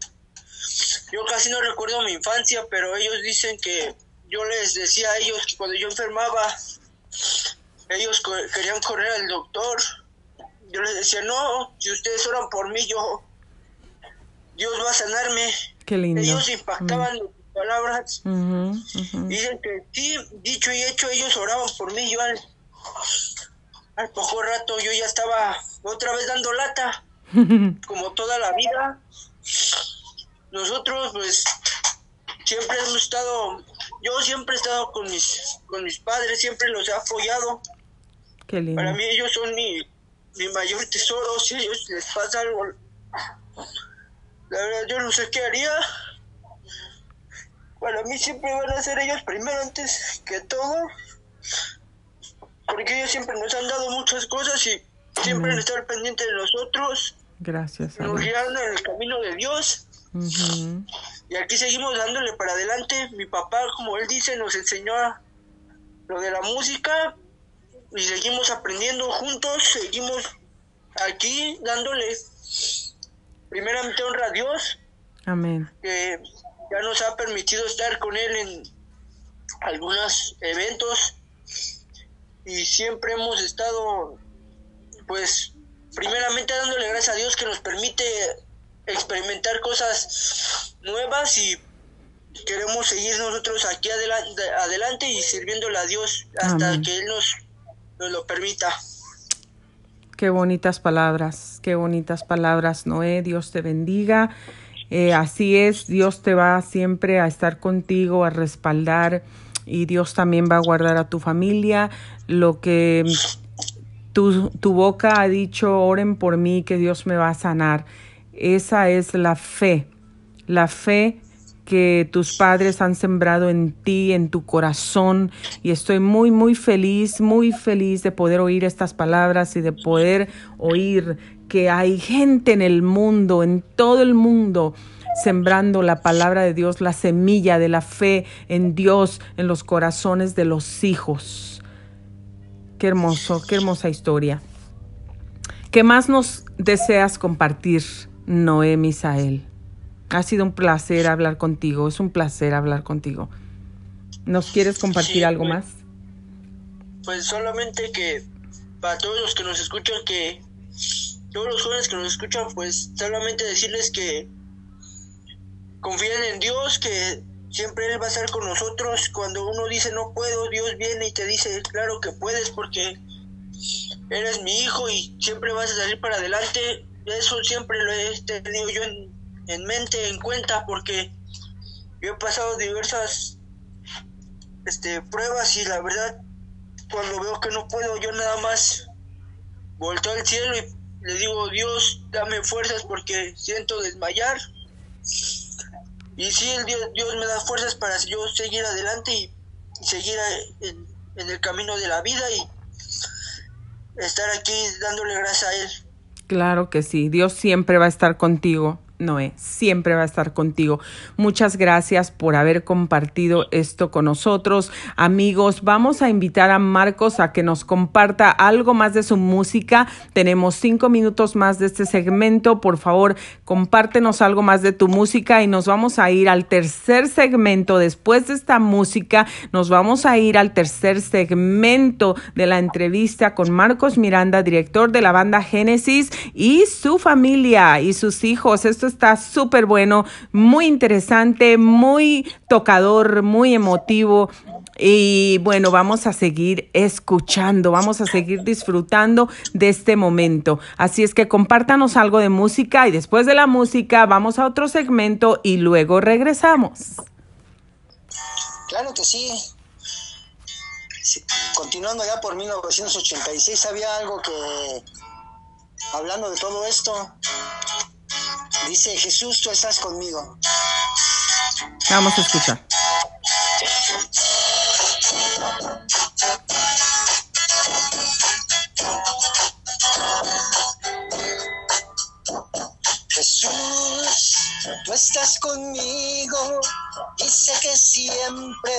yo casi no recuerdo mi infancia, pero ellos dicen que yo les decía a ellos que cuando yo enfermaba, ellos co- querían correr al doctor. Yo les decía, no, si ustedes oran por mí, yo, Dios va a sanarme. Qué lindo. Ellos impactaban mis palabras. Ujú. Dicen que sí, dicho y hecho, ellos oraban por mí. Yo al, al poco rato yo ya estaba otra vez dando lata, como toda la vida. Nosotros, pues, siempre hemos estado, yo siempre he estado con mis, con mis padres, siempre los he apoyado. Qué lindo. Para mí ellos son mi, mi mayor tesoro. Si a ellos les pasa algo, la verdad yo no sé qué haría. Para mí siempre van a ser ellos primero antes que todo. Porque ellos siempre nos han dado muchas cosas y siempre han estado pendientes de nosotros. Gracias. Nos guiaron en el camino de Dios. Ujú. Y aquí seguimos dándole para adelante. Mi papá, como él dice, nos enseñó lo de la música y seguimos aprendiendo juntos, seguimos aquí dándole primeramente honra a Dios, Amén. que ya nos ha permitido estar con él en algunos eventos y siempre hemos estado, pues, primeramente dándole gracias a Dios que nos permite experimentar cosas nuevas y queremos seguir nosotros aquí adelante, adelante y sirviéndole a Dios hasta Amén. que Él nos, nos lo permita. Qué bonitas palabras, qué bonitas palabras, Noé. Dios te bendiga. Eh, así es, Dios te va siempre a estar contigo, a respaldar y Dios también va a guardar a tu familia. Lo que tu, tu boca ha dicho, oren por mí, que Dios me va a sanar. Esa es la fe, la fe que tus padres han sembrado en ti, en tu corazón. Y estoy muy, muy feliz, muy feliz de poder oír estas palabras y de poder oír que hay gente en el mundo, en todo el mundo, sembrando la palabra de Dios, la semilla de la fe en Dios, en los corazones de los hijos. Qué hermoso, qué hermosa historia. ¿Qué más nos deseas compartir, Noé Misael? Ha sido un placer hablar contigo, es un placer hablar contigo. ¿Nos quieres compartir Sí, algo pues. más? Pues solamente que para todos los que nos escuchan, que todos los jóvenes que nos escuchan, pues solamente decirles que confíen en Dios, que siempre Él va a estar con nosotros. Cuando uno dice no puedo, Dios viene y te dice, claro que puedes porque eres mi hijo y siempre vas a salir para adelante. Eso siempre lo he tenido yo en, en mente, en cuenta, porque yo he pasado diversas este, pruebas y la verdad, cuando veo que no puedo, yo nada más volteo al cielo y le digo, Dios, dame fuerzas porque siento desmayar. Y sí, el Dios, Dios me da fuerzas para yo seguir adelante y, seguir en, en el camino de la vida y estar aquí dándole gracias a Él. Claro que sí, Dios siempre va a estar contigo. Noé, siempre va a estar contigo. Muchas gracias por haber compartido esto con nosotros. Amigos, vamos a invitar a Marcos a que nos comparta algo más de su música. Tenemos cinco minutos más de este segmento. Por favor, compártenos algo más de tu música y nos vamos a ir al tercer segmento. Después de esta música, nos vamos a ir al tercer segmento de la entrevista con Marcos Miranda, director de la banda Génesis y su familia y sus hijos. Esto está súper bueno, muy interesante, muy tocador, muy emotivo. Y bueno, vamos a seguir escuchando, vamos a seguir disfrutando de este momento. Así es que compártanos algo de música y después de la música vamos a otro segmento y luego regresamos. Claro que sí. Continuando ya por 1986, había algo que, hablando de todo esto, Dice, Jesús, tú estás conmigo. Vamos a escuchar. Estás conmigo y sé que siempre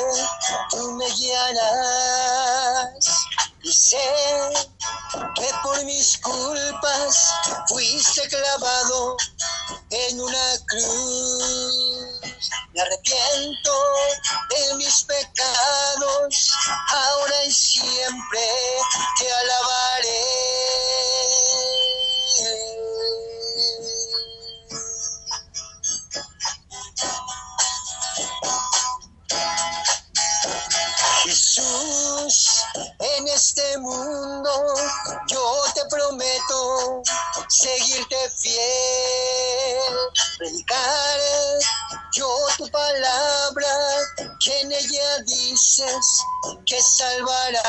tú me guiarás. Y sé que por mis culpas fuiste clavado en una cruz. Me arrepiento de mis pecados, ahora y siempre te alabaré. Te prometo seguirte fiel, predicar yo tu palabra, que en ella dices que salvarás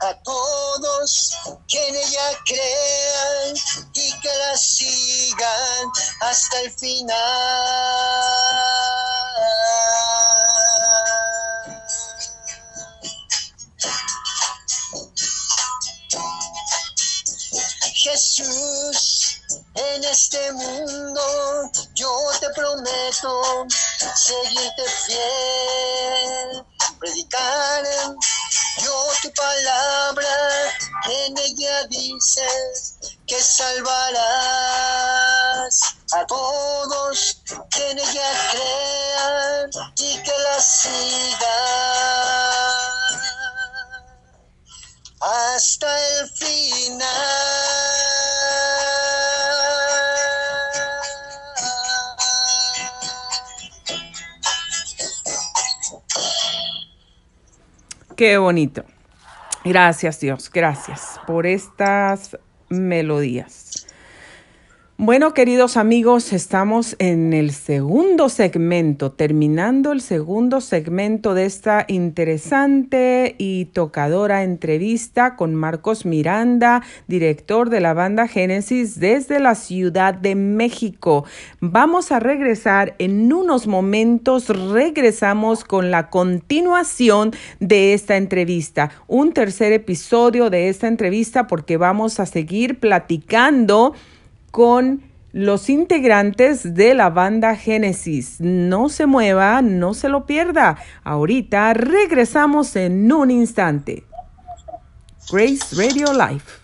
a todos que en ella crean y que la sigan hasta el final. Jesús, en este mundo yo te prometo seguirte fiel, predicar yo tu palabra, en ella dices que salvarás a todos que en ella crean y que la sigan hasta el final. Qué bonito. Gracias Dios, gracias por estas melodías. Bueno, queridos amigos, estamos en el segundo segmento, terminando el segundo segmento de esta interesante y tocadora entrevista con Marcos Miranda, director de la banda Génesis desde la Ciudad de México. Vamos a regresar en unos momentos, regresamos con la continuación de esta entrevista, un tercer episodio de esta entrevista porque vamos a seguir platicando con los integrantes de la banda Génesis. No se mueva, no se lo pierda. Ahorita regresamos en un instante. Grace Radio Life.